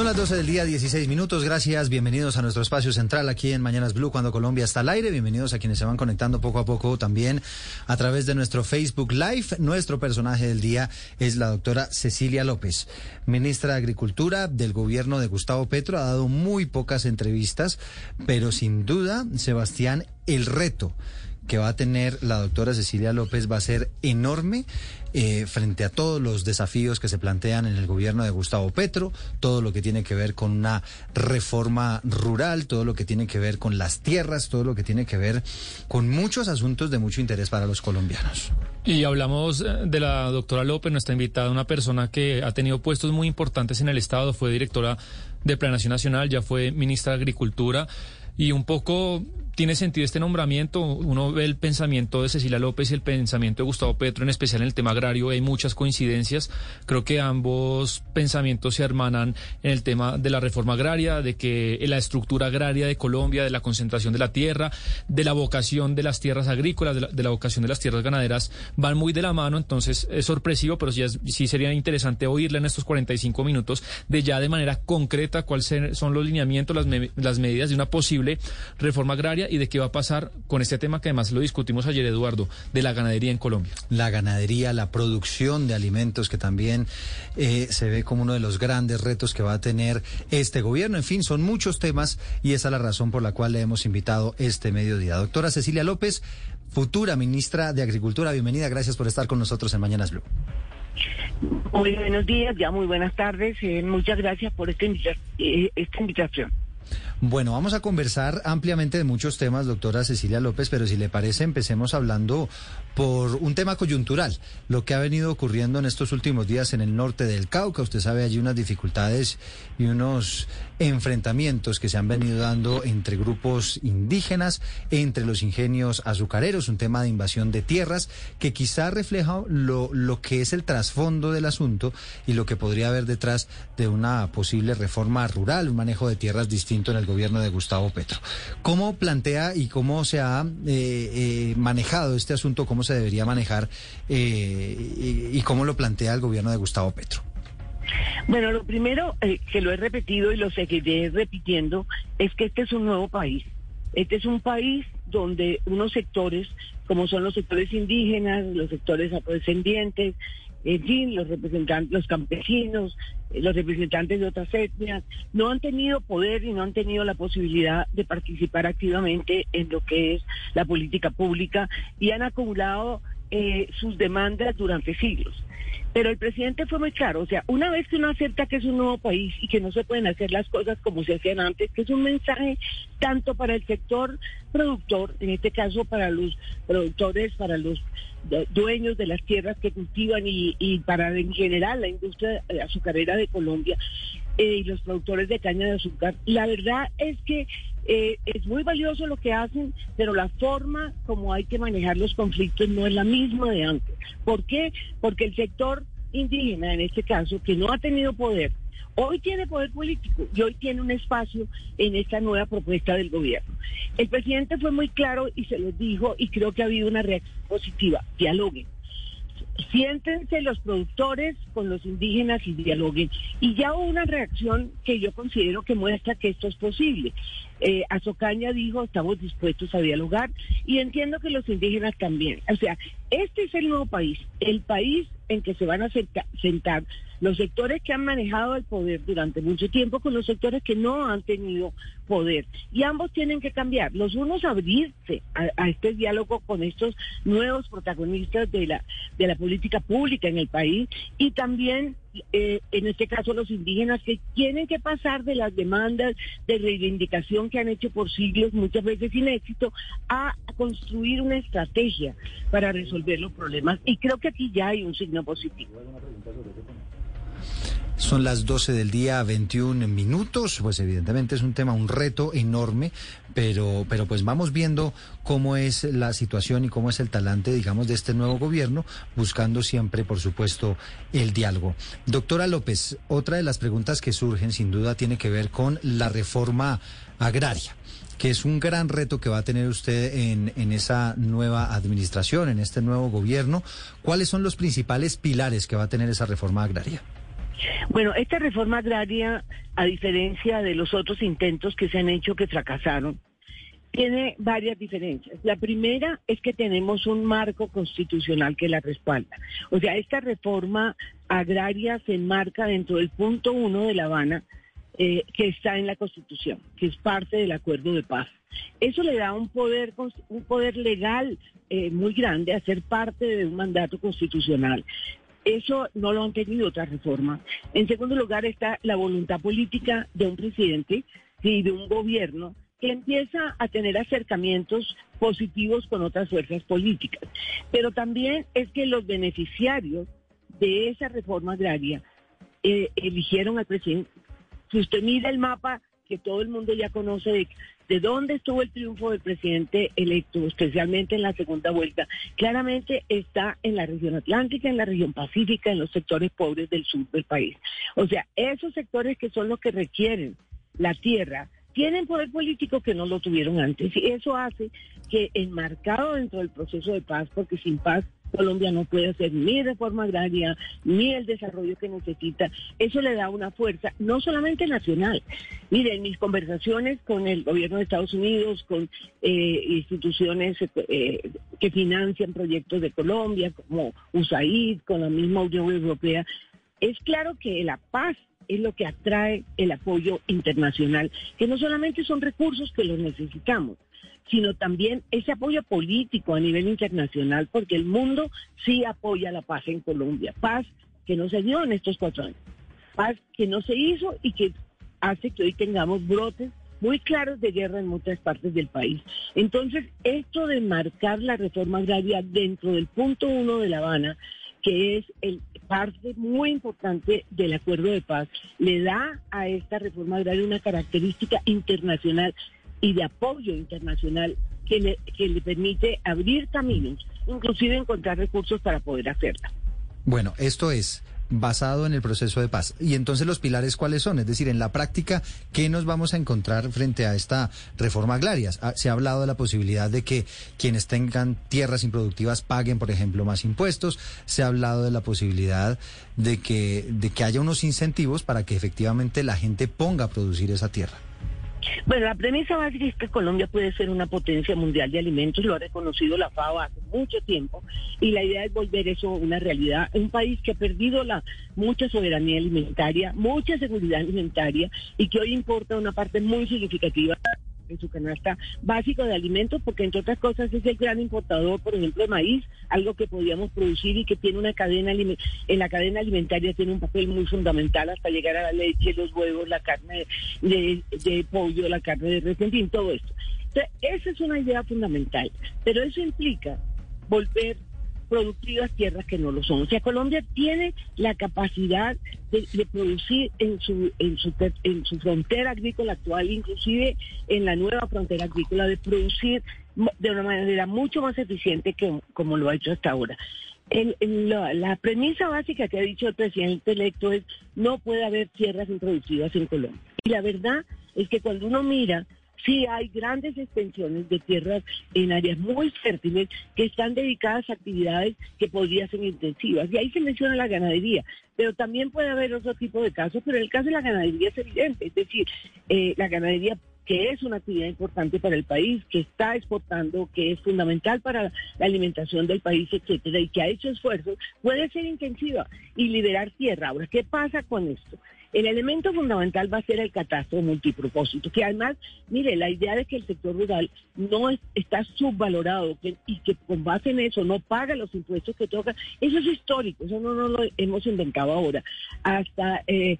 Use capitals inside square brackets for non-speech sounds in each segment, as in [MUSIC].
Son las 12 del día, 16 minutos. Gracias. Bienvenidos a nuestro espacio central aquí en Mañanas Blue, cuando Colombia está al aire. Bienvenidos a quienes se van conectando poco a poco también a través de nuestro Facebook Live. Nuestro personaje del día es la doctora Cecilia López, ministra de Agricultura del gobierno de Gustavo Petro. Ha dado muy pocas entrevistas, pero sin duda, Sebastián, el reto que va a tener la doctora Cecilia López va a ser enorme eh, frente a todos los desafíos que se plantean en el gobierno de Gustavo Petro, todo lo que tiene que ver con una reforma rural, todo lo que tiene que ver con las tierras, todo lo que tiene que ver con muchos asuntos de mucho interés para los colombianos. Y hablamos eh, de la doctora López, nuestra invitada, una persona que ha tenido puestos muy importantes en el Estado, fue directora de Planación Nacional, ya fue ministra de Agricultura y un poco tiene sentido este nombramiento. Uno ve el pensamiento de Cecilia López y el pensamiento de Gustavo Petro, en especial en el tema agrario. Hay muchas coincidencias. Creo que ambos pensamientos se hermanan en el tema de la reforma agraria, de que la estructura agraria de Colombia, de la concentración de la tierra, de la vocación de las tierras agrícolas, de la, vocación de las tierras ganaderas, van muy de la mano. Entonces es sorpresivo, pero sí, sí sería interesante oírle en estos 45 minutos de ya de manera concreta cuáles son los lineamientos, las, las medidas de una posible reforma agraria y de qué va a pasar con este tema que además lo discutimos ayer, Eduardo, de la ganadería en Colombia. La ganadería, la producción de alimentos, que también eh, se ve como uno de los grandes retos que va a tener este gobierno. En fin, son muchos temas y esa es la razón por la cual le hemos invitado este mediodía. Doctora Cecilia López, futura ministra de Agricultura, bienvenida, gracias por estar con nosotros en Mañanas Blue. Muy buenos días, ya muy buenas tardes. Eh, muchas gracias por esta, eh, esta invitación. Bueno, vamos a conversar ampliamente de muchos temas, doctora Cecilia López, pero si le parece, empecemos hablando por un tema coyuntural, lo que ha venido ocurriendo en estos últimos días en el norte del Cauca. Usted sabe, allí unas dificultades y unos enfrentamientos que se han venido dando entre grupos indígenas, entre los ingenios azucareros, un tema de invasión de tierras que quizá refleja lo, lo que es el trasfondo del asunto y lo que podría haber detrás de una posible reforma rural, un manejo de tierras distinto en el gobierno de Gustavo Petro. ¿Cómo plantea y cómo se ha eh, eh, manejado este asunto, cómo se debería manejar eh, y cómo lo plantea el gobierno de Gustavo Petro? Bueno, lo primero eh, que lo he repetido y lo seguiré repitiendo es que este es un nuevo país. Este es un país donde unos sectores, como son los sectores indígenas, los sectores afrodescendientes, en fin, los representantes, los campesinos, eh, los representantes de otras etnias, no han tenido poder y no han tenido la posibilidad de participar activamente en lo que es la política pública y han acumulado eh, sus demandas durante siglos. Pero el presidente fue muy claro, o sea, una vez que uno acepta que es un nuevo país y que no se pueden hacer las cosas como se hacían antes, que es un mensaje tanto para el sector productor, en este caso para los productores, para los dueños de las tierras que cultivan y, y para en general la industria azucarera de Colombia eh, y los productores de caña de azúcar. La verdad es que eh, es muy valioso lo que hacen, pero la forma como hay que manejar los conflictos no es la misma de antes. ¿Por qué? Porque el sector indígena, en este caso, que no ha tenido poder, hoy tiene poder político y hoy tiene un espacio en esta nueva propuesta del gobierno. El presidente fue muy claro y se lo dijo y creo que ha habido una reacción positiva. Dialoguen siéntense los productores con los indígenas y dialoguen. Y ya hubo una reacción que yo considero que muestra que esto es posible. Eh, Azocaña dijo, estamos dispuestos a dialogar y entiendo que los indígenas también. O sea, este es el nuevo país, el país en que se van a sentar los sectores que han manejado el poder durante mucho tiempo con los sectores que no han tenido poder. Y ambos tienen que cambiar. Los unos abrirse a, este diálogo con estos nuevos protagonistas de la, de la política pública en el país y también eh, en este caso los indígenas que tienen que pasar de las demandas de reivindicación que han hecho por siglos, muchas veces sin éxito, a construir una estrategia para resolver los problemas. Y creo que aquí ya hay un signo positivo. Son las 12 del día, 21 minutos. Pues evidentemente es un tema, un reto enorme, pero, pero pues vamos viendo cómo es la situación y cómo es el talante, digamos, de este nuevo gobierno, buscando siempre, por supuesto, el diálogo. Doctora López, otra de las preguntas que surgen, sin duda, tiene que ver con la reforma agraria que es un gran reto que va a tener usted en, en esa nueva administración, en este nuevo gobierno. ¿Cuáles son los principales pilares que va a tener esa reforma agraria? Bueno, esta reforma agraria, a diferencia de los otros intentos que se han hecho que fracasaron, tiene varias diferencias. La primera es que tenemos un marco constitucional que la respalda. O sea, esta reforma agraria se enmarca dentro del punto uno de La Habana, eh, que está en la Constitución, que es parte del acuerdo de paz. Eso le da un poder, un poder legal eh, muy grande a ser parte de un mandato constitucional. Eso no lo han tenido otras reformas. En segundo lugar está la voluntad política de un presidente y de un gobierno que empieza a tener acercamientos positivos con otras fuerzas políticas. Pero también es que los beneficiarios de esa reforma agraria eh, eligieron al presidente. Si usted mira el mapa que todo el mundo ya conoce de, de dónde estuvo el triunfo del presidente electo, especialmente en la segunda vuelta, claramente está en la región atlántica, en la región pacífica, en los sectores pobres del sur del país. O sea, esos sectores que son los que requieren la tierra, tienen poder político que no lo tuvieron antes. Y eso hace que enmarcado dentro del proceso de paz, porque sin paz Colombia no puede hacer ni reforma agraria, ni el desarrollo que necesita. Eso le da una fuerza, no solamente nacional. Mire, en mis conversaciones con el gobierno de Estados Unidos, con eh, instituciones eh, que financian proyectos de Colombia, como USAID, con la misma Unión Europea, es claro que la paz es lo que atrae el apoyo internacional, que no solamente son recursos que los necesitamos, sino también ese apoyo político a nivel internacional, porque el mundo sí apoya la paz en Colombia, paz que no se dio en estos cuatro años, paz que no se hizo y que hace que hoy tengamos brotes muy claros de guerra en muchas partes del país. Entonces, esto de marcar la reforma agraria dentro del punto uno de La Habana, que es el parte muy importante del acuerdo de paz, le da a esta reforma agraria una característica internacional y de apoyo internacional que le, que le permite abrir caminos, inclusive encontrar recursos para poder hacerla. Bueno, esto es basado en el proceso de paz. Y entonces los pilares cuáles son? Es decir, en la práctica, ¿qué nos vamos a encontrar frente a esta reforma agraria? Ah, se ha hablado de la posibilidad de que quienes tengan tierras improductivas paguen, por ejemplo, más impuestos. Se ha hablado de la posibilidad de que, de que haya unos incentivos para que efectivamente la gente ponga a producir esa tierra. Bueno, la premisa básica es que Colombia puede ser una potencia mundial de alimentos, lo ha reconocido la FAO hace mucho tiempo, y la idea es volver eso una realidad. Un país que ha perdido la mucha soberanía alimentaria, mucha seguridad alimentaria, y que hoy importa una parte muy significativa en su canasta básico de alimentos, porque entre otras cosas es el gran importador, por ejemplo, de maíz, algo que podíamos producir y que tiene una cadena en la cadena alimentaria tiene un papel muy fundamental hasta llegar a la leche, los huevos, la carne de, pollo, la carne de res, en todo esto. Entonces, esa es una idea fundamental, pero eso implica volver productivas tierras que no lo son. O sea, Colombia tiene la capacidad de, producir en su, en, su, en su frontera agrícola actual, inclusive en la nueva frontera agrícola, de producir de una manera mucho más eficiente que como lo ha hecho hasta ahora. la, premisa básica que ha dicho el presidente electo es no puede haber tierras improductivas en Colombia. Y la verdad es que cuando uno mira sí hay grandes extensiones de tierras en áreas muy fértiles que están dedicadas a actividades que podrían ser intensivas. Y ahí se menciona la ganadería, pero también puede haber otro tipo de casos, pero en el caso de la ganadería es evidente, es decir, eh, la ganadería que es una actividad importante para el país, que está exportando, que es fundamental para la alimentación del país, etcétera, y que ha hecho esfuerzos, puede ser intensiva y liberar tierra. Ahora, ¿qué pasa con esto? El elemento fundamental va a ser el catastro multipropósito, que además, mire, la idea de que el sector rural no está subvalorado y que con base en eso no paga los impuestos que toca, eso es histórico, eso no, no lo hemos inventado ahora. Hasta eh,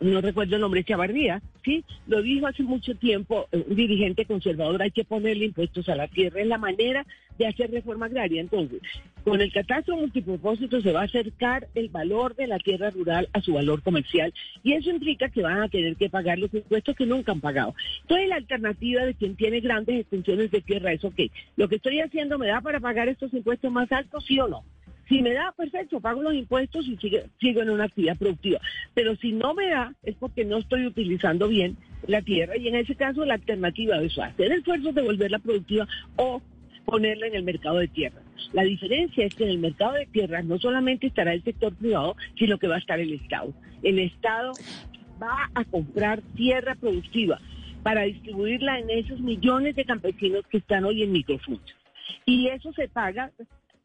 no recuerdo el nombre, Chavardía, ¿sí? Lo dijo hace mucho tiempo eh, un dirigente conservador, hay que ponerle impuestos a la tierra, es la manera de hacer reforma agraria. Entonces, con el catastro multipropósito se va a acercar el valor de la tierra rural a su valor comercial y eso implica que van a tener que pagar los impuestos que nunca han pagado. Entonces, la alternativa de quien tiene grandes extensiones de tierra es, ok, lo que estoy haciendo me da para pagar estos impuestos más altos, sí o no. Si me da, perfecto, pago los impuestos y sigo en una actividad productiva. Pero si no me da, es porque no estoy utilizando bien la tierra y en ese caso la alternativa es hacer esfuerzos de volverla productiva o ponerla en el mercado de tierra. La diferencia es que en el mercado de tierra no solamente estará el sector privado, sino que va a estar el Estado. El Estado va a comprar tierra productiva para distribuirla en esos millones de campesinos que están hoy en microfundos. Y eso se paga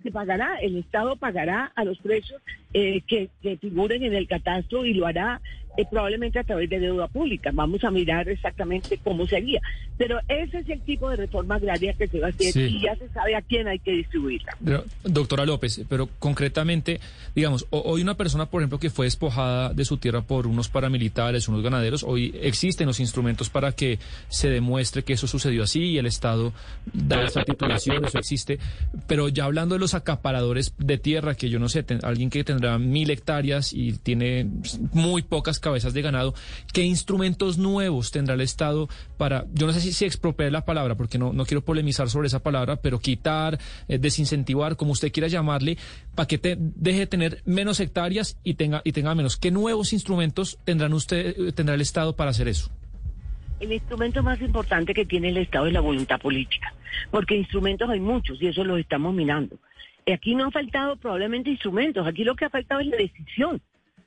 se pagará, el Estado pagará a los precios eh, que, figuren en el catastro y lo hará eh, probablemente a través de deuda pública. Vamos a mirar exactamente cómo sería. Pero ese es el tipo de reforma agraria que se va a hacer y ya se sabe a quién hay que distribuirla. doctora López, pero concretamente, digamos, hoy una persona, por ejemplo, que fue despojada de su tierra por unos paramilitares, unos ganaderos, hoy existen los instrumentos para que se demuestre que eso sucedió así y el Estado da esa titulación, eso existe. Pero ya hablando de los acaparadores de tierra, que yo no sé, alguien que tendrá mil hectáreas y tiene muy pocas cabezas de ganado, ¿qué instrumentos nuevos tendrá el Estado para, yo no sé si, si expropiar la palabra, porque no, no quiero polemizar sobre esa palabra, pero quitar, eh, desincentivar, como usted quiera llamarle, para que te, deje de tener menos hectáreas y tenga, y tenga menos? ¿Qué nuevos instrumentos tendrán usted, eh, tendrá el Estado para hacer eso? El instrumento más importante que tiene el Estado es la voluntad política, porque instrumentos hay muchos y eso los estamos mirando. Aquí no han faltado probablemente instrumentos, aquí lo que ha faltado es la decisión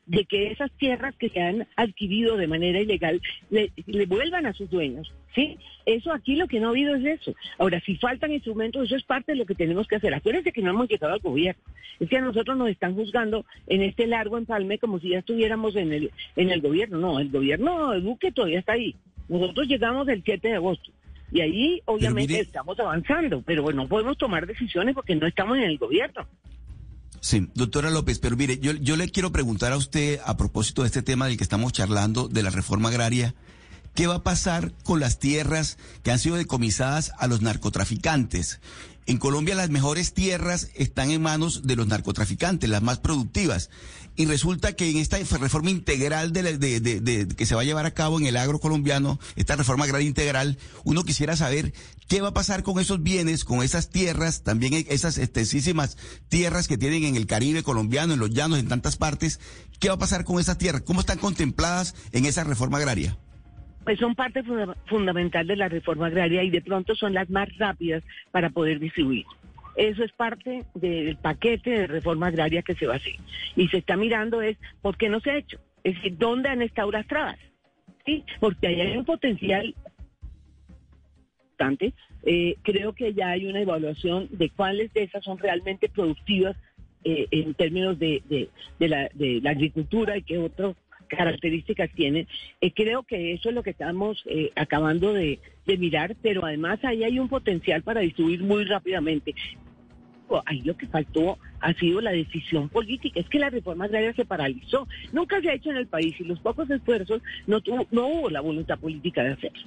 de que esas tierras que se han adquirido de manera ilegal le, vuelvan a sus dueños. ¿sí? Eso aquí lo que no ha habido es eso. Ahora, si faltan instrumentos, eso es parte de lo que tenemos que hacer. Acuérdense que no hemos llegado al gobierno. Es que a nosotros nos están juzgando en este largo empalme como si ya estuviéramos en el, en el gobierno. No, el gobierno de Duque todavía está ahí. Nosotros llegamos el 7 de agosto. Y ahí obviamente estamos avanzando, pero bueno, no podemos tomar decisiones porque no estamos en el gobierno. Sí, doctora López, pero mire, yo, yo le quiero preguntar a usted a propósito de este tema del que estamos charlando, de la reforma agraria, ¿qué va a pasar con las tierras que han sido decomisadas a los narcotraficantes? En Colombia las mejores tierras están en manos de los narcotraficantes, las más productivas. Y resulta que en esta reforma integral de, que se va a llevar a cabo en el agro colombiano, esta reforma agraria integral, uno quisiera saber qué va a pasar con esos bienes, con esas tierras, también esas extensísimas tierras que tienen en el Caribe colombiano, en los llanos, en tantas partes. ¿Qué va a pasar con esas tierras? ¿Cómo están contempladas en esa reforma agraria? pues son parte fundamental de la reforma agraria y de pronto son las más rápidas para poder distribuir. Eso es parte del paquete de reforma agraria que se va a hacer. Y se está mirando es por qué no se ha hecho. Es decir, ¿dónde han estado las trabas? ¿Sí? Porque ahí hay un potencial importante. Eh, creo que ya hay una evaluación de cuáles de esas son realmente productivas eh, en términos de, de, la, de la agricultura y qué otros características tienen. Eh, creo que eso es lo que estamos eh, acabando de, mirar, pero además ahí hay un potencial para distribuir muy rápidamente. Ahí lo que faltó ha sido la decisión política. Es que la reforma agraria se paralizó. Nunca se ha hecho en el país y los pocos esfuerzos no, tuvo, no hubo la voluntad política de hacerlo.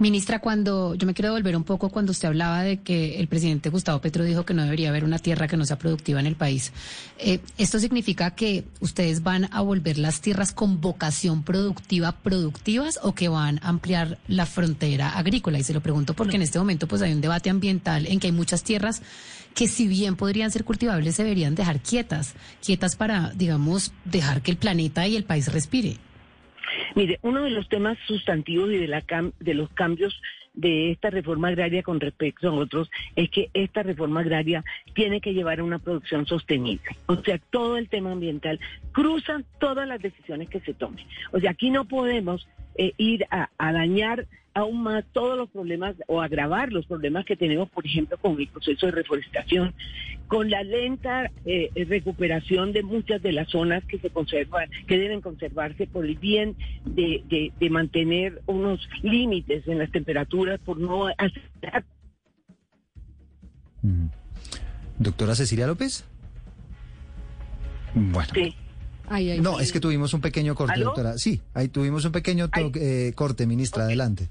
Ministra, cuando yo me quiero devolver un poco cuando usted hablaba de que el presidente Gustavo Petro dijo que no debería haber una tierra que no sea productiva en el país, eh, ¿esto significa que ustedes van a volver las tierras con vocación productiva productivas o que van a ampliar la frontera agrícola? Y se lo pregunto porque en este momento pues hay un debate ambiental en que hay muchas tierras que si bien podrían ser cultivables, se deberían dejar quietas, quietas para, digamos, dejar que el planeta y el país respire. Mire, uno de los temas sustantivos y de, la de los cambios de esta reforma agraria con respecto a otros es que esta reforma agraria tiene que llevar a una producción sostenible. O sea, todo el tema ambiental cruza todas las decisiones que se tomen. O sea, aquí no podemos eh, ir a, dañar aún más todos los problemas o agravar los problemas que tenemos, por ejemplo, con el proceso de reforestación, con la lenta eh, recuperación de muchas de las zonas que se conservan, que deben conservarse por el bien de, de, mantener unos límites en las temperaturas, por no hacer. Mm. Doctora Cecilia López. Bueno. Sí no, es que tuvimos un pequeño corte, doctora. Sí, ahí tuvimos un pequeño eh, corte, ministra. Adelante.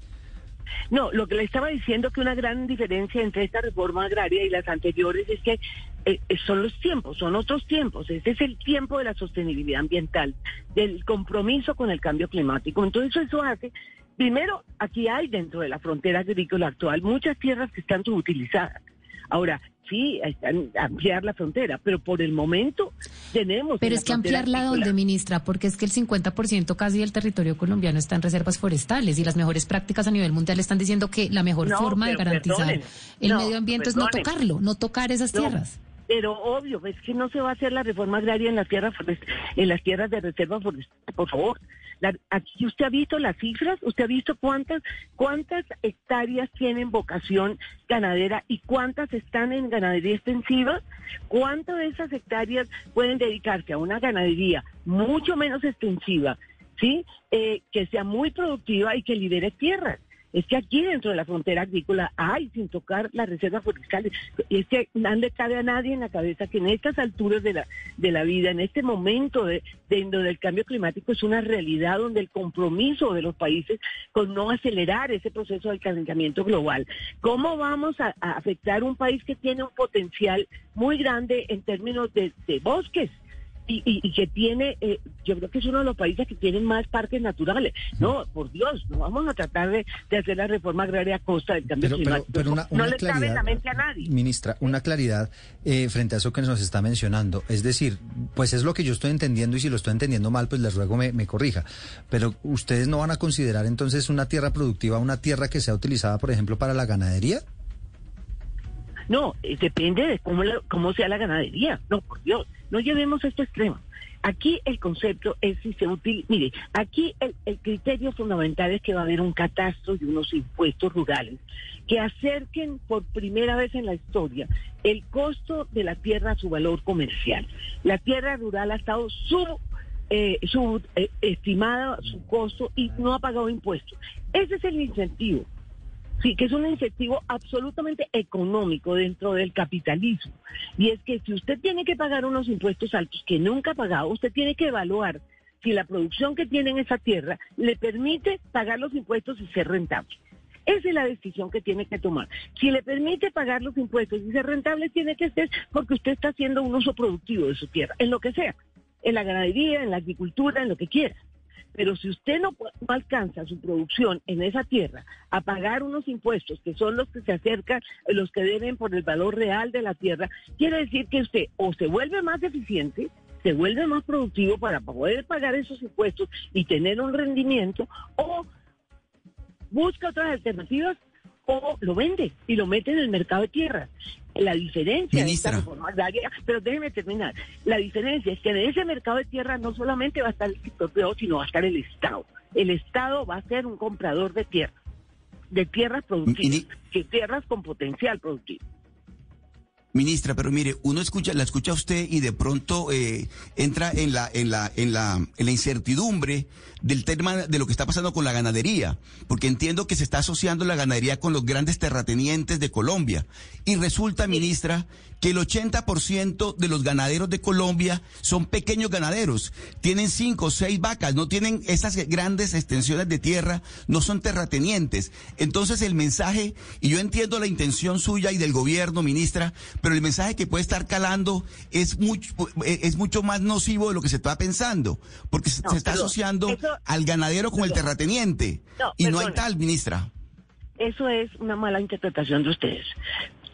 No, lo que le estaba diciendo que una gran diferencia entre esta reforma agraria y las anteriores es que eh, son los tiempos, son otros tiempos. Este es el tiempo de la sostenibilidad ambiental, del compromiso con el cambio climático. Entonces eso hace, primero, aquí hay dentro de la frontera agrícola actual muchas tierras que están subutilizadas. Ahora, sí, ampliar la frontera, pero por el momento tenemos... Pero es que ampliarla dónde, ministra, porque es que el 50% casi del territorio colombiano está en reservas forestales y las mejores prácticas a nivel mundial están diciendo que la mejor forma de garantizar el medio ambiente es no tocarlo, no tocar esas tierras. Pero obvio, es que no se va a hacer la reforma agraria en las tierras en las tierras de reserva forestal, por favor. Usted ha visto las cifras, usted ha visto cuántas cuántas hectáreas tienen vocación ganadera y cuántas están en ganadería extensiva, cuántas de esas hectáreas pueden dedicarse a una ganadería mucho menos extensiva, sí, eh, que sea muy productiva y que libere tierras es que aquí dentro de la frontera agrícola hay, sin tocar las reservas forestales, es que no le cabe a nadie en la cabeza que en estas alturas de la, de la vida, en este momento de, donde el cambio climático es una realidad, donde el compromiso de los países con no acelerar ese proceso del calentamiento global, ¿cómo vamos a, afectar un país que tiene un potencial muy grande en términos de bosques? Y, y, que tiene, eh, yo creo que es uno de los países que tienen más parques naturales. No, por Dios, no vamos a tratar de, hacer la reforma agraria a costa del cambio climático. Pero, no le cabe en la mente a nadie. Ministra, una claridad eh, frente a eso que nos está mencionando. Es decir, pues es lo que yo estoy entendiendo y si lo estoy entendiendo mal, pues les ruego me, me corrija. Pero ustedes no van a considerar entonces una tierra productiva una tierra que sea utilizada, por ejemplo, para la ganadería? No, eh, depende de cómo, cómo sea la ganadería. No, por Dios, no llevemos esto extremo. Aquí el concepto es si se utiliza, mire, aquí el, el, criterio fundamental es que va a haber un catastro y unos impuestos rurales que acerquen por primera vez en la historia el costo de la tierra a su valor comercial. La tierra rural ha estado sub, eh, eh estimada su costo y no ha pagado impuestos. Ese es el incentivo. Sí, que es un incentivo absolutamente económico dentro del capitalismo. Y es que si usted tiene que pagar unos impuestos altos que nunca ha pagado, usted tiene que evaluar si la producción que tiene en esa tierra le permite pagar los impuestos y ser rentable. Esa es la decisión que tiene que tomar. Si le permite pagar los impuestos y ser rentable, tiene que ser porque usted está haciendo un uso productivo de su tierra, en lo que sea, en la ganadería, en la agricultura, en lo que quiera. Pero si usted no, alcanza su producción en esa tierra a pagar unos impuestos que son los que se acercan, los que deben por el valor real de la tierra, quiere decir que usted o se vuelve más eficiente, se vuelve más productivo para poder pagar esos impuestos y tener un rendimiento, o busca otras alternativas o lo vende y lo mete en el mercado de tierras. La diferencia pero déjeme terminar, la diferencia es que en ese mercado de tierra no solamente va a estar el sector privado, sino va a estar el Estado. El Estado va a ser un comprador de tierra, de tierras productivas, de tierras con potencial productivo. Ministra, pero mire, uno escucha, la escucha a usted y de pronto eh, entra en la, en la, en la, en la incertidumbre del tema de lo que está pasando con la ganadería, porque entiendo que se está asociando la ganadería con los grandes terratenientes de Colombia. Y resulta, ministra, que el 80% de los ganaderos de Colombia son pequeños ganaderos. Tienen cinco o seis vacas, no tienen esas grandes extensiones de tierra, no son terratenientes. Entonces el mensaje, y yo entiendo la intención suya y del gobierno, ministra, pero el mensaje que puede estar calando es mucho, es mucho más nocivo de lo que se está pensando, porque se está asociando al ganadero con el terrateniente. y no hay tal, ministra. Eso es una mala interpretación de ustedes.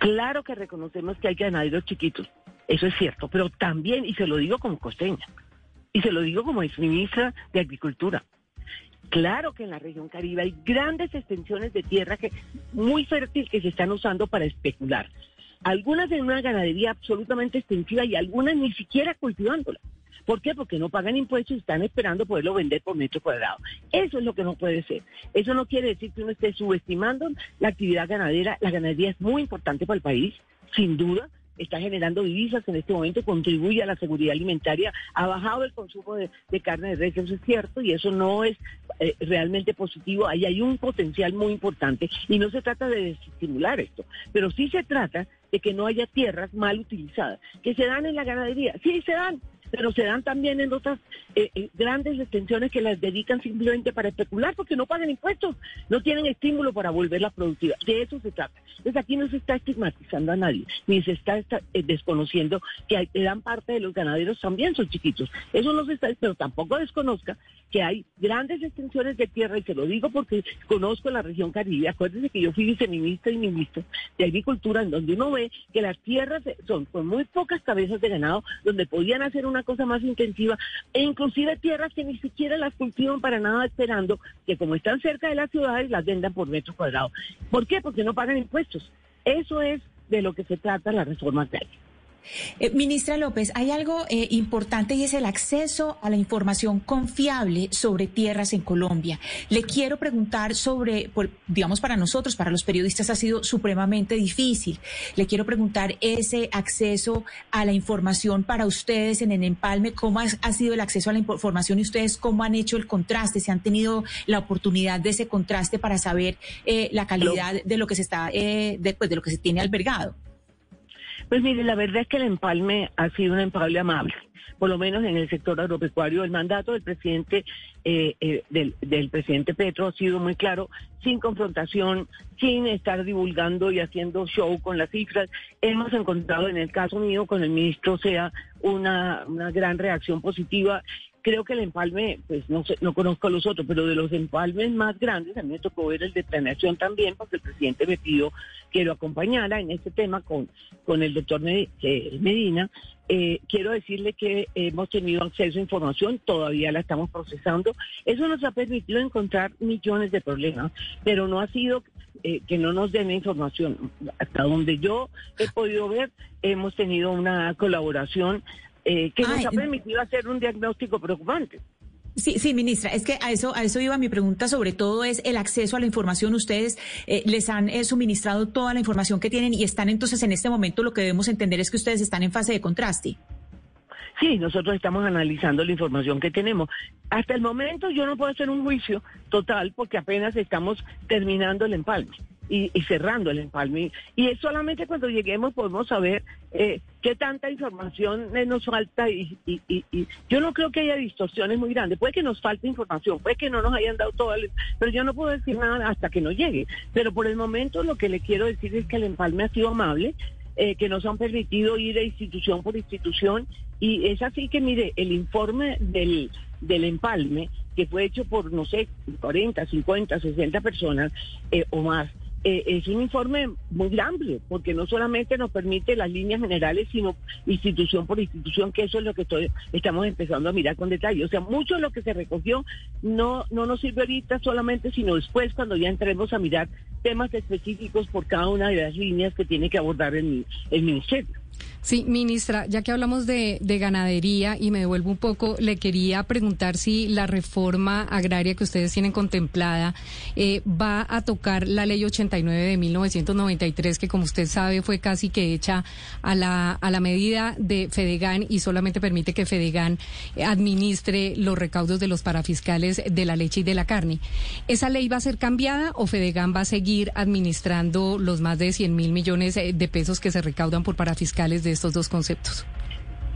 Claro que reconocemos que hay ganaderos chiquitos, eso es cierto, pero también, y se lo digo como costeña, y se lo digo como ministra de Agricultura, Claro que en la región Caribe hay grandes extensiones de tierra que muy fértil que se están usando para especular. Algunas en una ganadería absolutamente extensiva y algunas ni siquiera cultivándola. ¿Por qué? Porque no pagan impuestos y están esperando poderlo vender por metro cuadrado. Eso es lo que no puede ser. Eso no quiere decir que uno esté subestimando la actividad ganadera. La ganadería es muy importante para el país, sin duda está generando divisas en este momento, contribuye a la seguridad alimentaria, ha bajado el consumo de, carne de res, eso es cierto, y eso no es eh, realmente positivo, ahí hay un potencial muy importante, y no se trata de desestimular esto, pero sí se trata de que no haya tierras mal utilizadas, que se dan en la ganadería, sí se dan, pero se dan también en otras eh, eh, grandes extensiones que las dedican simplemente para especular porque no pagan impuestos, no tienen estímulo para volverlas productivas. De eso se trata. Entonces aquí no se está estigmatizando a nadie, ni se está, eh, desconociendo que hay, parte de los ganaderos también son chiquitos. Eso no se está, pero tampoco desconozca que hay grandes extensiones de tierra, y se lo digo porque conozco la región Caribe. Acuérdense que yo fui viceministra y ministra de Agricultura, en donde uno ve que las tierras son con muy pocas cabezas de ganado, donde podían hacer una cosa más intensiva, e inclusive tierras que ni siquiera las cultivan para nada, esperando que como están cerca de las ciudades, las vendan por metro cuadrado. ¿Por qué? Porque no pagan impuestos. Eso es de lo que se trata la reforma agraria. Eh, ministra López, hay algo eh, importante y es el acceso a la información confiable sobre tierras en Colombia. Le quiero preguntar sobre, digamos, para nosotros, para los periodistas ha sido supremamente difícil. Le quiero preguntar ese acceso a la información para ustedes en el empalme, cómo ha, sido el acceso a la información y ustedes cómo han hecho el contraste, si han tenido la oportunidad de ese contraste para saber eh, la calidad de lo que se está, después de lo que se tiene albergado. Pues mire, la verdad es que el empalme ha sido un empalme amable, por lo menos en el sector agropecuario. El mandato del presidente, eh, eh, del, presidente Petro ha sido muy claro, sin confrontación, sin estar divulgando y haciendo show con las cifras. Hemos encontrado en el caso mío con el ministro sea una, una gran reacción positiva creo que el empalme, pues no sé, no conozco a los otros, pero de los empalmes más grandes, a mí me tocó ver el de planeación también, porque el presidente me pidió que lo acompañara en este tema con, con el doctor eh, Medina. Eh, quiero decirle que hemos tenido acceso a información, todavía la estamos procesando. Eso nos ha permitido encontrar millones de problemas, pero no ha sido eh, que no nos den información. Hasta donde yo he podido ver, hemos tenido una colaboración eh, que nos ha permitido hacer un diagnóstico preocupante. Sí, sí, ministra, es que a eso, a eso iba mi pregunta, sobre todo es el acceso a la información. Ustedes eh, les han eh, suministrado toda la información que tienen y están entonces en este momento lo que debemos entender es que ustedes están en fase de contraste. Sí, nosotros estamos analizando la información que tenemos. Hasta el momento yo no puedo hacer un juicio total porque apenas estamos terminando el empalme y, cerrando el empalme. Y es solamente cuando lleguemos podemos saber eh, qué tanta información nos falta y, yo no creo que haya distorsiones muy grandes. Puede que nos falte información, puede que no nos hayan dado todo, pero yo no puedo decir nada hasta que no llegue. Pero por el momento lo que le quiero decir es que el empalme ha sido amable. Eh, que nos han permitido ir de institución por institución y es así que mire el informe del, del empalme que fue hecho por no sé 40, 50, 60 personas eh, o más eh, es un informe muy amplio, porque no solamente nos permite las líneas generales, sino institución por institución, que eso es lo que estoy, estamos empezando a mirar con detalle. O sea, mucho de lo que se recogió no, no nos sirve ahorita solamente, sino después cuando ya entremos a mirar temas específicos por cada una de las líneas que tiene que abordar el, el ministerio. Sí, ministra, ya que hablamos de, ganadería y me devuelvo un poco, le quería preguntar si la reforma agraria que ustedes tienen contemplada eh, va a tocar la ley 89 de 1993, que como usted sabe fue casi que hecha a la, a la medida de Fedegan y solamente permite que Fedegan administre los recaudos de los parafiscales de la leche y de la carne. ¿Esa ley va a ser cambiada o Fedegan va a seguir administrando los más de 100 mil millones eh, de pesos que se recaudan por parafiscales de estos dos conceptos?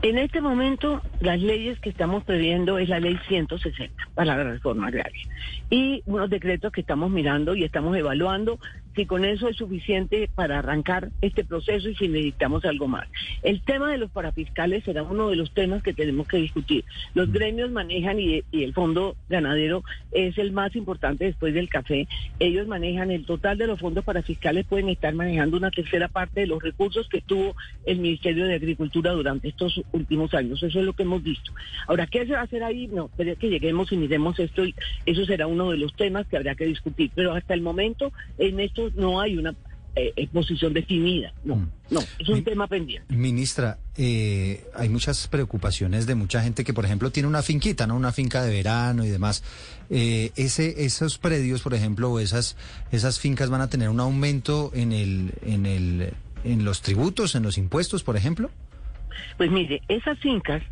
En este momento, las leyes que estamos previendo es la ley 160 para la reforma agraria y unos decretos que estamos mirando y estamos evaluando si con eso es suficiente para arrancar este proceso y si necesitamos algo más. El tema de los parafiscales será uno de los temas que tenemos que discutir. Los gremios manejan y, el fondo ganadero es el más importante después del café. Ellos manejan el total de los fondos parafiscales, pueden estar manejando una tercera parte de los recursos que tuvo el Ministerio de Agricultura durante estos últimos años. Eso es lo que hemos visto. Ahora, ¿qué se va a hacer ahí? No, pero que lleguemos y miremos esto y eso será uno de los temas que habrá que discutir. Pero hasta el momento en no hay una eh, posición definida. No, mm. no, es un tema pendiente. Ministra, eh, hay muchas preocupaciones de mucha gente que, por ejemplo, tiene una finquita, ¿no? Una finca de verano y demás. Eh, ese, esos predios, por ejemplo, o esas, esas fincas van a tener un aumento en el, en el, en los tributos, en los impuestos, por ejemplo. Pues mire, esas fincas,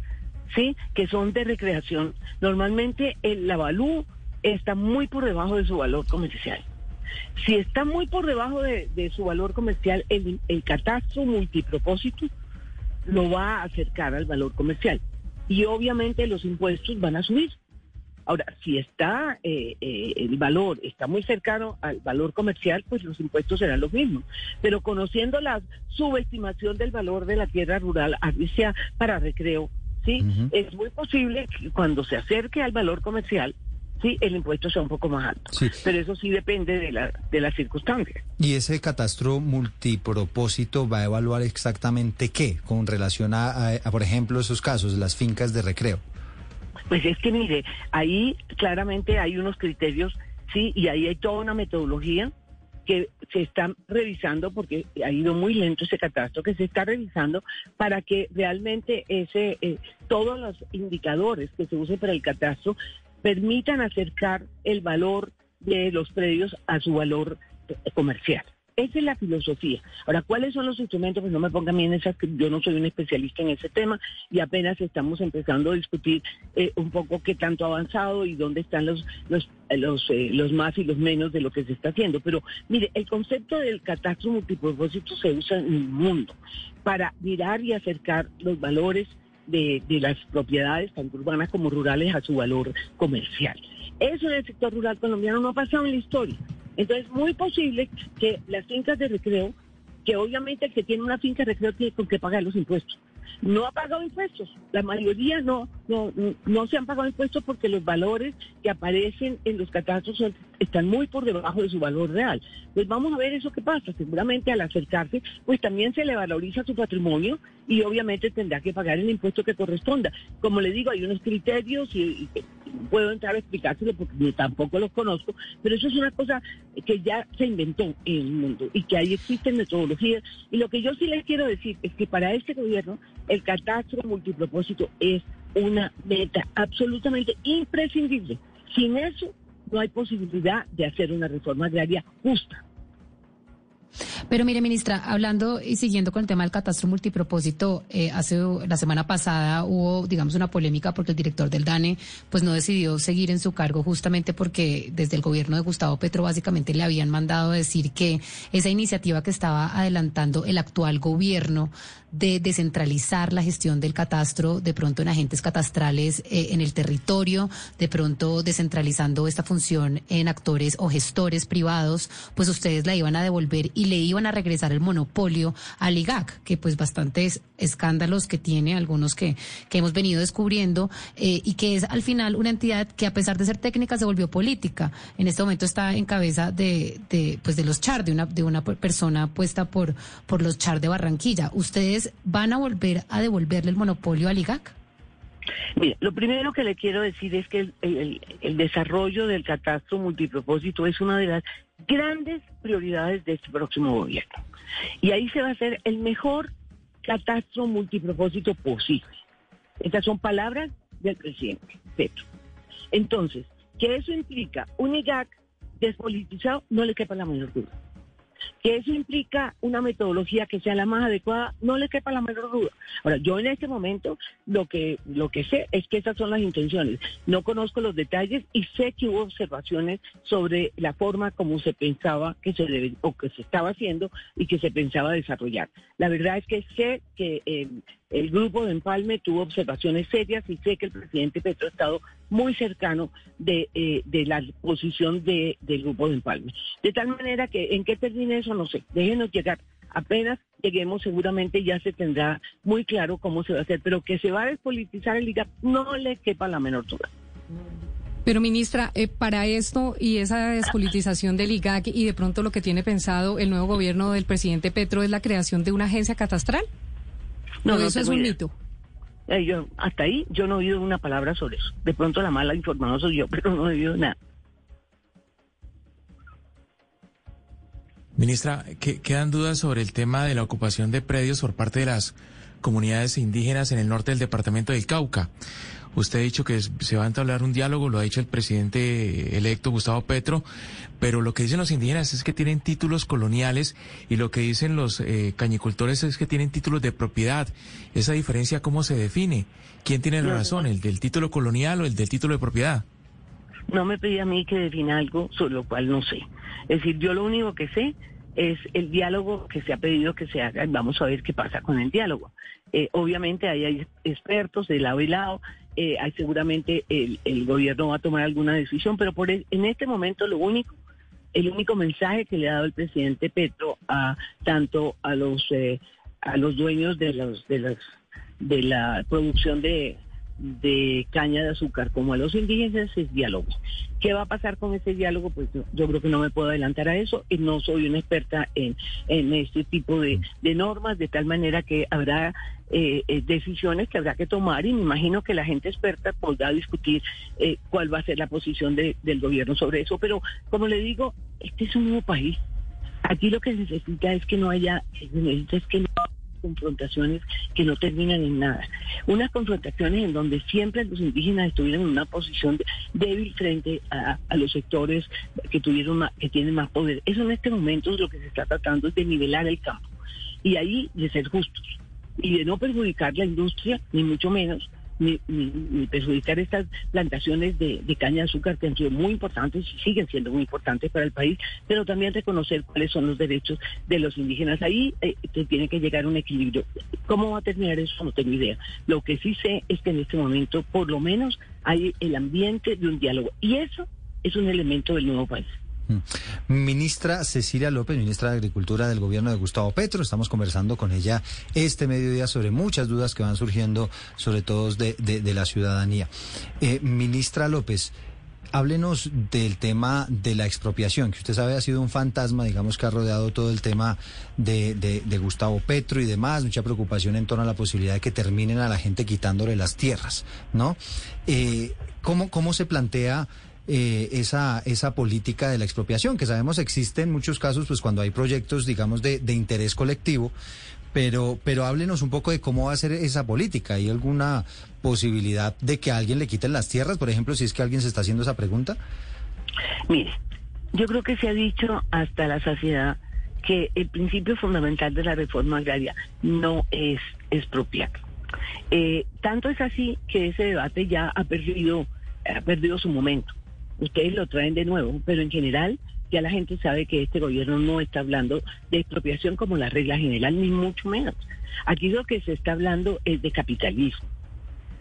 sí, que son de recreación, normalmente el avalú está muy por debajo de su valor comercial. Si está muy por debajo de, su valor comercial, el, catastro multipropósito lo va a acercar al valor comercial. Y obviamente los impuestos van a subir. Ahora, si está eh, eh, el valor está muy cercano al valor comercial, pues los impuestos serán los mismos. Pero conociendo la subestimación del valor de la tierra rural, así sea para recreo, sí, es muy posible que cuando se acerque al valor comercial, sí, el impuesto sea un poco más alto. Pero eso sí depende de, la, de las circunstancias. ¿Y ese catastro multipropósito va a evaluar exactamente qué con relación a, por ejemplo, esos casos, las fincas de recreo? Pues es que mire, ahí claramente hay unos criterios, sí, y ahí hay toda una metodología que se está revisando porque ha ido muy lento ese catastro que se está revisando para que realmente ese eh, todos los indicadores que se usen para el catastro permitan acercar el valor de los predios a su valor comercial. Esa es la filosofía. Ahora, ¿cuáles son los instrumentos? Pues no me pongan bien esas, yo no soy un especialista en ese tema y apenas estamos empezando a discutir eh, un poco qué tanto ha avanzado y dónde están los, los, los, eh, los más y los menos de lo que se está haciendo. Pero mire, el concepto del catastro multipropósito se usa en el mundo para mirar y acercar los valores de, las propiedades, tanto urbanas como rurales, a su valor comercial. Eso en el sector rural colombiano no ha pasado en la historia. Entonces, es muy posible que las fincas de recreo, que obviamente el que tiene una finca de recreo tiene con qué pagar los impuestos, no ha pagado impuestos. La mayoría no, no, no se han pagado impuestos porque los valores que aparecen en los catastros están muy por debajo de su valor real. Pues vamos a ver eso que pasa. Seguramente al acercarse, pues también se le valoriza su patrimonio y obviamente tendrá que pagar el impuesto que corresponda. Como le digo, hay unos criterios y, puedo entrar a explicárselo porque tampoco los conozco, pero eso es una cosa que ya se inventó en el mundo y que ahí existen metodologías. Y lo que yo sí les quiero decir es que para este gobierno el catastro multipropósito es una meta absolutamente imprescindible. Sin eso no hay posibilidad de hacer una reforma agraria justa. Pero mire, ministra, hablando y siguiendo con el tema del catastro multipropósito, eh, hace la semana pasada hubo, digamos, una polémica porque el director del DANE, pues no decidió seguir en su cargo justamente porque desde el gobierno de Gustavo Petro básicamente le habían mandado decir que esa iniciativa que estaba adelantando el actual gobierno de descentralizar la gestión del catastro, de pronto en agentes catastrales eh, en el territorio, de pronto descentralizando esta función en actores o gestores privados, pues ustedes la iban a devolver y le iban a regresar el monopolio al IGAC, que pues bastantes escándalos que tiene, algunos que, que hemos venido descubriendo, eh, y que es al final una entidad que a pesar de ser técnica se volvió política. En este momento está en cabeza de, de, pues de los char, de una, de una persona puesta por, por los char de Barranquilla. Ustedes van a volver a devolverle el monopolio al IGAC? Mira, lo primero que le quiero decir es que el, desarrollo del catastro multipropósito es una de las grandes prioridades de este próximo gobierno. Y ahí se va a hacer el mejor catastro multipropósito posible. Estas son palabras del presidente Petro. Entonces, que eso implica un IGAC despolitizado, no le quepa la menor duda que eso implica una metodología que sea la más adecuada, no le quepa la menor duda. Ahora, yo en este momento lo que, lo que sé es que esas son las intenciones. No conozco los detalles y sé que hubo observaciones sobre la forma como se pensaba que se debe, o que se estaba haciendo y que se pensaba desarrollar. La verdad es que sé que eh, el grupo de Empalme tuvo observaciones serias y sé que el presidente Petro ha estado muy cercano de, eh, la posición de, del grupo de Empalme. De tal manera que en qué termine eso no sé. Déjenos llegar apenas lleguemos seguramente ya se tendrá muy claro cómo se va a hacer, pero que se va a despolitizar el IGAP no le quepa la menor duda. Pero ministra, eh, para esto y esa despolitización del IGAC y de pronto lo que tiene pensado el nuevo gobierno del presidente Petro es la creación de una agencia catastral. No, eso es un mito. Eh, yo, hasta ahí yo no he oído una palabra sobre eso. De pronto la mala informada soy yo, [LAUGHS] pero no he oído nada. Ministra, quedan dudas sobre el tema de la ocupación de predios por parte de las comunidades indígenas en el norte del departamento del Cauca. Usted ha dicho que se va a entablar un diálogo, lo ha dicho el presidente electo Gustavo Petro, pero lo que dicen los indígenas es que tienen títulos coloniales y lo que dicen los eh, cañicultores es que tienen títulos de propiedad. ¿Esa diferencia cómo se define? ¿Quién tiene la razón, el del título colonial o el del título de propiedad? No me pedí a mí que defina algo sobre lo cual no sé. Es decir, yo lo único que sé es el diálogo que se ha pedido que se haga. Vamos a ver qué pasa con el diálogo. Eh, obviamente ahí hay expertos de lado y lado. Eh, hay seguramente el, el, gobierno va a tomar alguna decisión, pero por en este momento lo único, el único mensaje que le ha dado el presidente Petro a tanto a los eh, a los dueños de los de las de la producción de de caña de azúcar como a los indígenas es diálogo. ¿Qué va a pasar con ese diálogo? Pues yo, creo que no me puedo adelantar a eso y no soy una experta en, en este tipo de, normas, de tal manera que habrá eh, eh, decisiones que habrá que tomar y me imagino que la gente experta podrá discutir eh, cuál va a ser la posición del gobierno sobre eso. Pero como le digo, este es un nuevo país. Aquí lo que se necesita es que no haya, es que confrontaciones que no terminan en nada. Unas confrontaciones en donde siempre los indígenas estuvieron en una posición débil frente a, los sectores que tuvieron que tienen más poder. Eso en este momento es lo que se está tratando es de nivelar el campo y ahí de ser justos y de no perjudicar la industria, ni mucho menos, ni, perjudicar estas plantaciones de, caña de azúcar que han sido muy importantes y siguen siendo muy importantes para el país, pero también reconocer cuáles son los derechos de los indígenas. Ahí eh, tiene que llegar un equilibrio. ¿Cómo va a terminar eso? No tengo idea. Lo que sí sé es que en este momento, por lo menos, hay el ambiente de un diálogo. Y eso es un elemento del nuevo país. Ministra Cecilia López, ministra de Agricultura del gobierno de Gustavo Petro, estamos conversando con ella este mediodía sobre muchas dudas que van surgiendo, sobre todo de, la ciudadanía. Eh, ministra López, háblenos del tema de la expropiación, que usted sabe ha sido un fantasma, digamos, que ha rodeado todo el tema de, Gustavo Petro y demás, mucha preocupación en torno a la posibilidad de que terminen a la gente quitándole las tierras, ¿no? Eh, ¿cómo, ¿Cómo se plantea eh, esa, esa política de la expropiación, que sabemos existe en muchos casos, pues cuando hay proyectos, digamos, de, de interés colectivo, pero, pero háblenos un poco de cómo va a ser esa política. ¿Hay alguna posibilidad de que a alguien le quiten las tierras, por ejemplo, si es que alguien se está haciendo esa pregunta? Mire, yo creo que se ha dicho hasta la saciedad que el principio fundamental de la reforma agraria no es expropiar. Eh, tanto es así que ese debate ya ha perdido, ha perdido su momento ustedes lo traen de nuevo, pero en general ya la gente sabe que este gobierno no está hablando de expropiación como la regla general, ni mucho menos. Aquí lo que se está hablando es de capitalismo.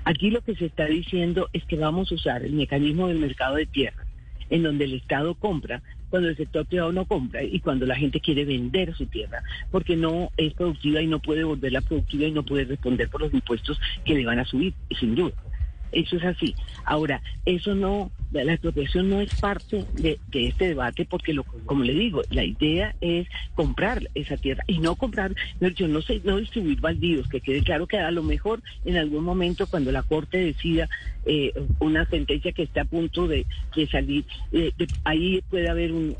Aquí lo que se está diciendo es que vamos a usar el mecanismo del mercado de tierras, en donde el Estado compra cuando el sector privado no compra y cuando la gente quiere vender su tierra, porque no es productiva y no puede volverla productiva y no puede responder por los impuestos que le van a subir, sin duda. Eso es así. Ahora, eso no, la expropiación no es parte de, este debate porque, lo, como le digo, la idea es comprar esa tierra y no comprar, yo no sé, no distribuir baldíos, que quede claro que a lo mejor en algún momento cuando la Corte decida eh, una sentencia que está a punto de, salir, eh, ahí puede haber un,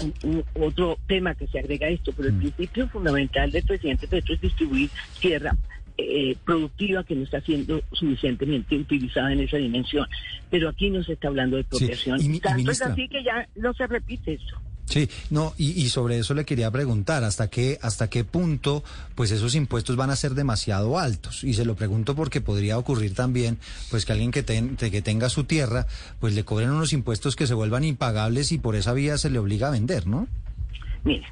otro tema que se agrega a esto, pero el mm. principio fundamental del presidente Petro es distribuir tierra eh, productiva que no está siendo suficientemente utilizada en esa dimensión. Pero aquí no se está hablando de expropiación. Tanto es así que ya no se repite eso. Sí, no, y, sobre eso le quería preguntar, ¿hasta qué, hasta qué punto pues esos impuestos van a ser demasiado altos? Y se lo pregunto porque podría ocurrir también pues que alguien que, que tenga su tierra pues le cobren unos impuestos que se vuelvan impagables y por esa vía se le obliga a vender, ¿no? Mire,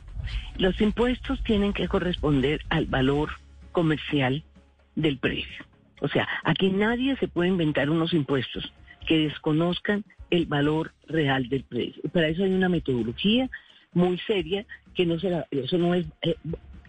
los impuestos tienen que corresponder al valor comercial del precio. O sea, aquí nadie se puede inventar unos impuestos que desconozcan el valor real del precio. Para eso hay una metodología muy seria que no se eso no es eh,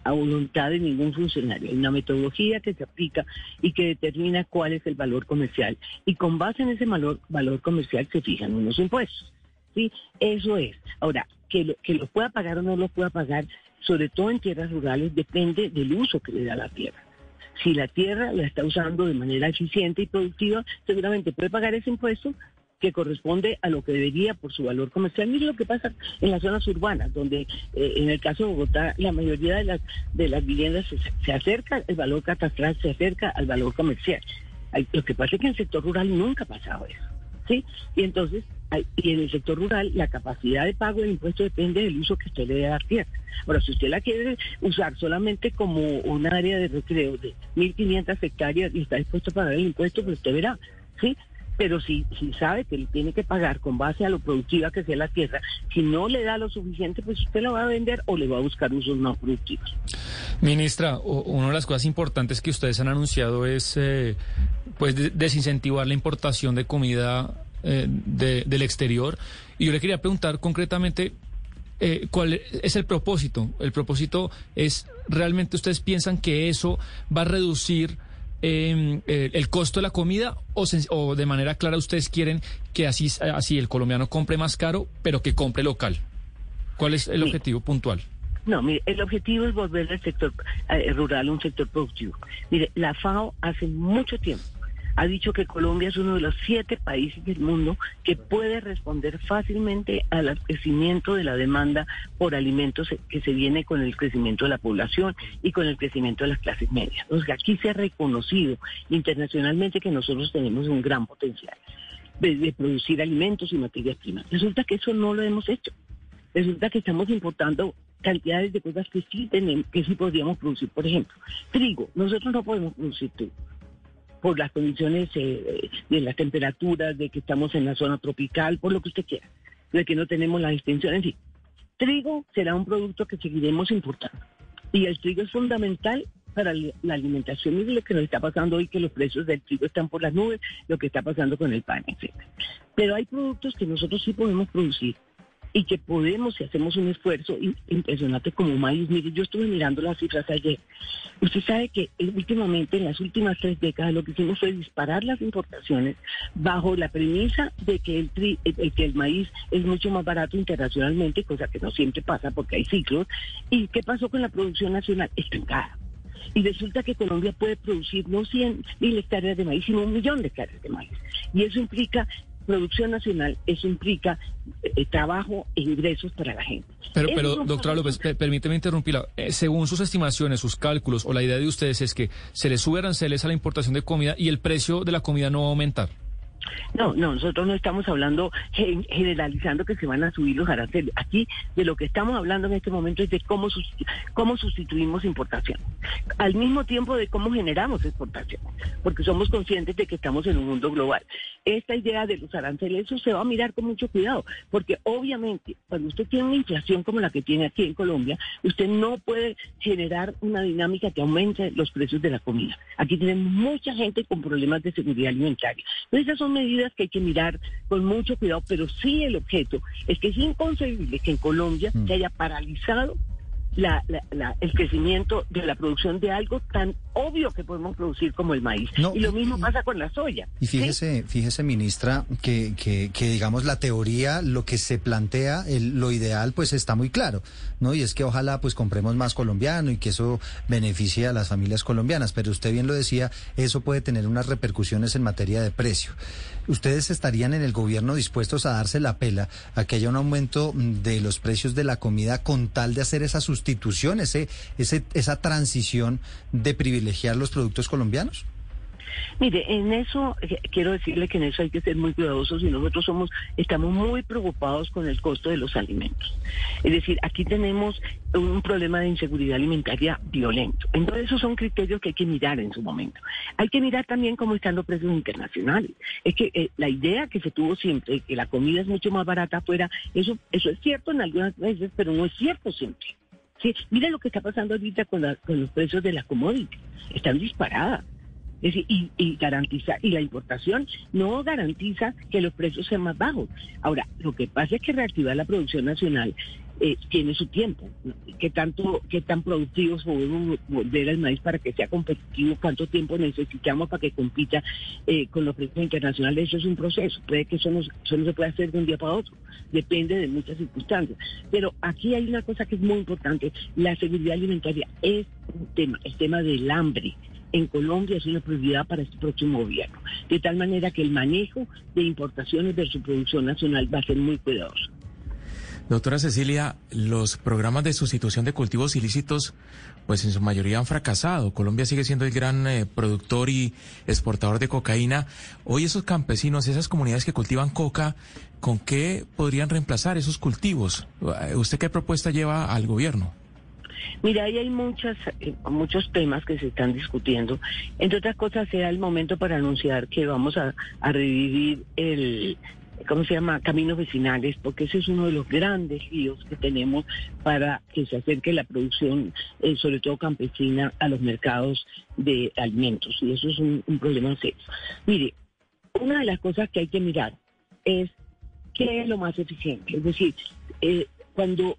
a voluntad de ningún funcionario. Hay una metodología que se aplica y que determina cuál es el valor comercial. Y con base en ese valor, valor comercial se fijan unos impuestos. ¿sí? Eso es. Ahora, que lo, que lo pueda pagar o no lo pueda pagar, sobre todo en tierras rurales, depende del uso que le da la tierra. Si la tierra la está usando de manera eficiente y productiva, seguramente puede pagar ese impuesto que corresponde a lo que debería por su valor comercial. Mire lo que pasa en las zonas urbanas, donde eh, en el caso de Bogotá la mayoría de las, de las viviendas se, acerca, el valor catastral se acerca al valor comercial. lo que pasa es que en el sector rural nunca ha pasado eso. ¿sí? Y entonces, y en el sector rural la capacidad de pago del impuesto depende del uso que usted le dé a la tierra. Ahora, si usted la quiere usar solamente como un área de recreo de 1.500 hectáreas y está dispuesto a pagar el impuesto, pues usted verá, ¿sí? pero si, si sabe que tiene que pagar con base a lo productiva que sea la tierra, si no le da lo suficiente, pues usted la va a vender o le va a buscar usos no productivos. Ministra, una de las cosas importantes que ustedes han anunciado es eh, pues desincentivar la importación de comida eh, del exterior. Y yo le quería preguntar concretamente eh, cuál es el propósito. El propósito es, ¿realmente ustedes piensan que eso va a reducir eh, el costo de la comida o, de manera clara ustedes quieren que así, así el colombiano compre más caro, pero que compre local? ¿Cuál es el objetivo puntual? No, mire, el objetivo es volver al sector eh, rural un sector productivo. Mire, la FAO hace mucho tiempo ha dicho que Colombia es uno de los siete países del mundo que puede responder fácilmente al crecimiento de la demanda por alimentos que se viene con el crecimiento de la población y con el crecimiento de las clases medias. Entonces aquí se ha reconocido internacionalmente que nosotros tenemos un gran potencial de, producir alimentos y materias primas. Resulta que eso no lo hemos hecho. Resulta que estamos importando cantidades de cosas que sí tenemos, que sí podríamos producir. Por ejemplo, trigo. Nosotros no podemos producir trigo por las condiciones eh, de las temperaturas, de que estamos en la zona tropical, por lo que usted quiera, de que no tenemos la extensión en sí. Trigo será un producto que seguiremos importando. Y el trigo es fundamental para la alimentación. y lo que nos está pasando hoy, que los precios del trigo están por las nubes, lo que está pasando con el pan, etc. Pero hay productos que nosotros sí podemos producir y que podemos, si hacemos un esfuerzo impresionante como maíz, mire, yo estuve mirando las cifras ayer. Usted sabe que últimamente, en las últimas tres décadas, lo que hicimos fue disparar las importaciones bajo la premisa de que el, tri, que el maíz es mucho más barato internacionalmente, cosa que no siempre pasa porque hay ciclos. ¿Y qué pasó con la producción nacional? Estancada. Y resulta que Colombia puede producir no 100 mil hectáreas de maíz, sino un millón de hectáreas de maíz. Y eso implica producción nacional, eso implica eh, trabajo e ingresos para la gente. Pero, pero doctora López, permíteme interrumpirla. Eh, según sus estimaciones, sus cálculos o la idea de ustedes es que se les sube aranceles a la importación de comida y el precio de la comida no va a aumentar. No, no, nosotros no estamos hablando generalizando que se van a subir los aranceles. Aquí de lo que estamos hablando en este momento es de cómo, cómo sustituimos importación, al mismo tiempo de cómo generamos exportación, porque somos conscientes de que estamos en un mundo global. Esta idea de los aranceles, eso se va a mirar con mucho cuidado, porque obviamente cuando usted tiene una inflación como la que tiene aquí en Colombia, usted no puede generar una dinámica que aumente los precios de la comida. Aquí tenemos mucha gente con problemas de seguridad alimentaria. Entonces, esas son medidas que hay que mirar con mucho cuidado, pero sí el objeto es que es inconcebible que en Colombia mm. se haya paralizado la, el crecimiento de la producción de algo tan obvio que podemos producir como el maíz. y lo mismo pasa con la soya. Y fíjese, fíjese ministra, que, que, que, digamos la teoría, lo que se plantea, el, lo ideal pues está muy claro, ¿no? Y es que ojalá pues compremos más colombiano y que eso beneficie a las familias colombianas. Pero usted bien lo decía, eso puede tener unas repercusiones en materia de precio. ¿Ustedes estarían en el gobierno dispuestos a darse la pela a que haya un aumento de los precios de la comida con tal de hacer esa sustitución, ese, ese, esa transición de privilegiar los productos colombianos? Mire, en eso eh, quiero decirle que en eso hay que ser muy cuidadosos y nosotros somos estamos muy preocupados con el costo de los alimentos. Es decir, aquí tenemos un problema de inseguridad alimentaria violento. Entonces esos son criterios que hay que mirar en su momento. Hay que mirar también cómo están los precios internacionales. Es que eh, la idea que se tuvo siempre que la comida es mucho más barata afuera, eso eso es cierto en algunas veces, pero no es cierto siempre. Sí, mira lo que está pasando ahorita con, con los precios de la commodity. Están disparadas y, y garantiza, y la importación no garantiza que los precios sean más bajos. Ahora, lo que pasa es que reactivar la producción nacional eh, tiene su tiempo. ¿Qué tanto, qué tan productivos podemos volver al maíz para que sea competitivo? ¿Cuánto tiempo necesitamos para que compita eh, con los precios internacionales? Eso es un proceso. Puede que eso no, se puede hacer de un día para otro. Depende de muchas circunstancias. Pero aquí hay una cosa que es muy importante. La seguridad alimentaria es un tema, el tema del hambre en Colombia es una prioridad para este próximo gobierno. De tal manera que el manejo de importaciones de su producción nacional va a ser muy cuidadoso. Doctora Cecilia, los programas de sustitución de cultivos ilícitos, pues en su mayoría han fracasado. Colombia sigue siendo el gran eh, productor y exportador de cocaína. Hoy esos campesinos, esas comunidades que cultivan coca, ¿con qué podrían reemplazar esos cultivos? ¿Usted qué propuesta lleva al gobierno? Mira, ahí hay muchas, eh, muchos temas que se están discutiendo. Entre otras cosas, sea el momento para anunciar que vamos a revivir el, ¿cómo se llama? Caminos vecinales, porque ese es uno de los grandes ríos que tenemos para que se acerque la producción, eh, sobre todo campesina, a los mercados de alimentos. Y eso es un, problema serio. Mire, una de las cosas que hay que mirar es qué es lo más eficiente. Es decir, eh, cuando,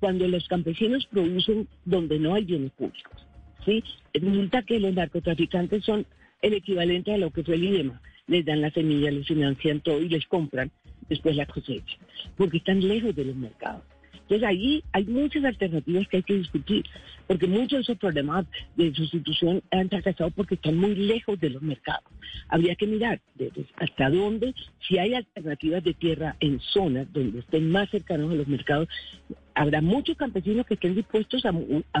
cuando los campesinos producen donde no hay bienes públicos, ¿sí? resulta que los narcotraficantes son el equivalente a lo que fue el IDEMA les dan la semilla, les financian todo y les compran después la cosecha, porque están lejos de los mercados. Entonces ahí hay muchas alternativas que hay que discutir, porque muchos de esos problemas de sustitución han fracasado porque están muy lejos de los mercados. Habría que mirar hasta dónde, si hay alternativas de tierra en zonas donde estén más cercanos a los mercados, habrá muchos campesinos que estén dispuestos a,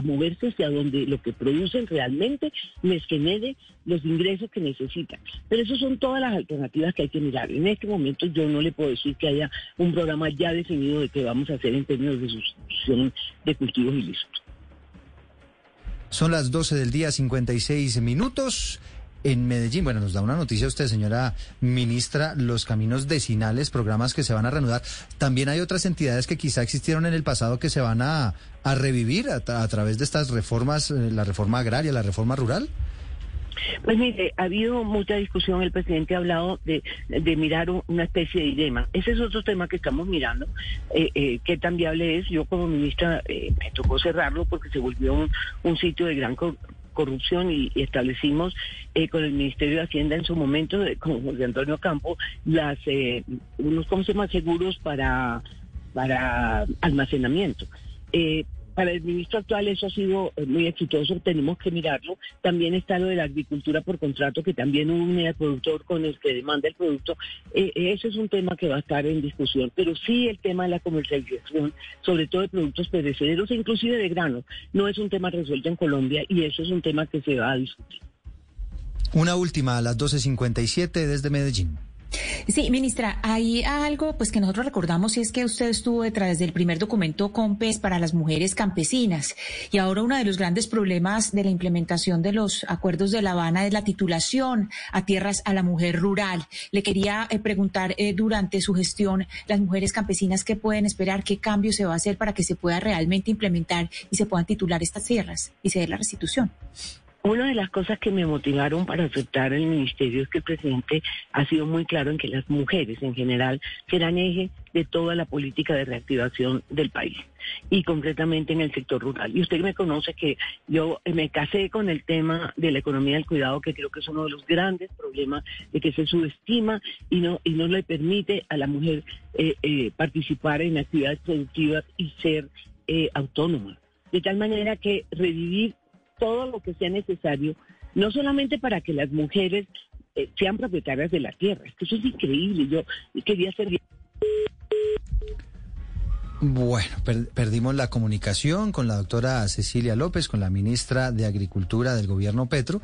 moverse hacia donde lo que producen realmente les genere los ingresos que necesitan. Pero esas son todas las alternativas que hay que mirar. En este momento yo no le puedo decir que haya un programa ya definido de qué vamos a hacer en términos de sustitución de cultivos ilícitos. Son las 12 del día, 56 minutos en Medellín. Bueno, nos da una noticia usted, señora ministra, los caminos decinales, programas que se van a reanudar. También hay otras entidades que quizá existieron en el pasado que se van a, revivir a, través de estas reformas, eh, la reforma agraria, la reforma rural. Pues mire, ha habido mucha discusión, el presidente ha hablado de, mirar una especie de dilema. Ese es otro tema que estamos mirando, eh, eh, qué tan viable es. Yo como ministra me tocó cerrarlo porque se volvió un, un sitio de gran corrupción y, establecimos eh, con el Ministerio de Hacienda en su momento, con José Antonio Campo, las eh, unos ¿cómo se llama? seguros para, para almacenamiento. Eh, para el ministro actual eso ha sido eh, muy exitoso, tenemos que mirarlo. También está lo de la agricultura por contrato, que también une al productor con el que demanda el producto. Eh, ese es un tema que va a estar en discusión, pero sí el tema de la comercialización, sobre todo de productos perecederos e inclusive de granos, no es un tema resuelto en Colombia y eso es un tema que se va a discutir. Una última a las 12.57 desde Medellín. Sí, ministra, hay algo pues que nosotros recordamos y es que usted estuvo detrás del primer documento COMPES para las mujeres campesinas y ahora uno de los grandes problemas de la implementación de los acuerdos de La Habana es la titulación a tierras a la mujer rural. Le quería eh, preguntar eh, durante su gestión las mujeres campesinas qué pueden esperar, qué cambio se va a hacer para que se pueda realmente implementar y se puedan titular estas tierras y se dé la restitución. Una de las cosas que me motivaron para aceptar el ministerio es que el presidente ha sido muy claro en que las mujeres en general serán eje de toda la política de reactivación del país y concretamente en el sector rural. Y usted me conoce que yo me casé con el tema de la economía del cuidado, que creo que es uno de los grandes problemas de que se subestima y no, y no le permite a la mujer eh, eh, participar en actividades productivas y ser eh, autónoma. De tal manera que revivir todo lo que sea necesario, no solamente para que las mujeres eh, sean propietarias de la tierra, es que eso es increíble, yo quería ser... Bueno, perdimos la comunicación con la doctora Cecilia López, con la ministra de Agricultura del gobierno Petro,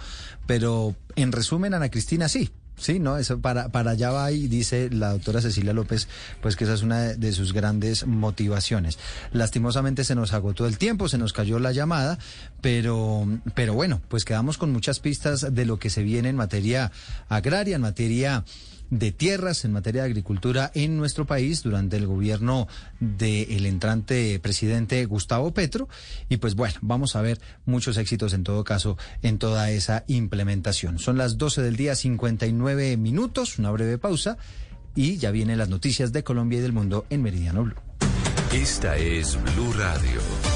pero en resumen, Ana Cristina, sí, Sí, no, eso para, para allá va y dice la doctora Cecilia López, pues que esa es una de sus grandes motivaciones. Lastimosamente se nos agotó el tiempo, se nos cayó la llamada, pero, pero bueno, pues quedamos con muchas pistas de lo que se viene en materia agraria, en materia de tierras en materia de agricultura en nuestro país durante el gobierno del entrante presidente Gustavo Petro. Y pues bueno, vamos a ver muchos éxitos en todo caso en toda esa implementación. Son las 12 del día, 59 minutos, una breve pausa y ya vienen las noticias de Colombia y del mundo en Meridiano Blue. Esta es Blue Radio.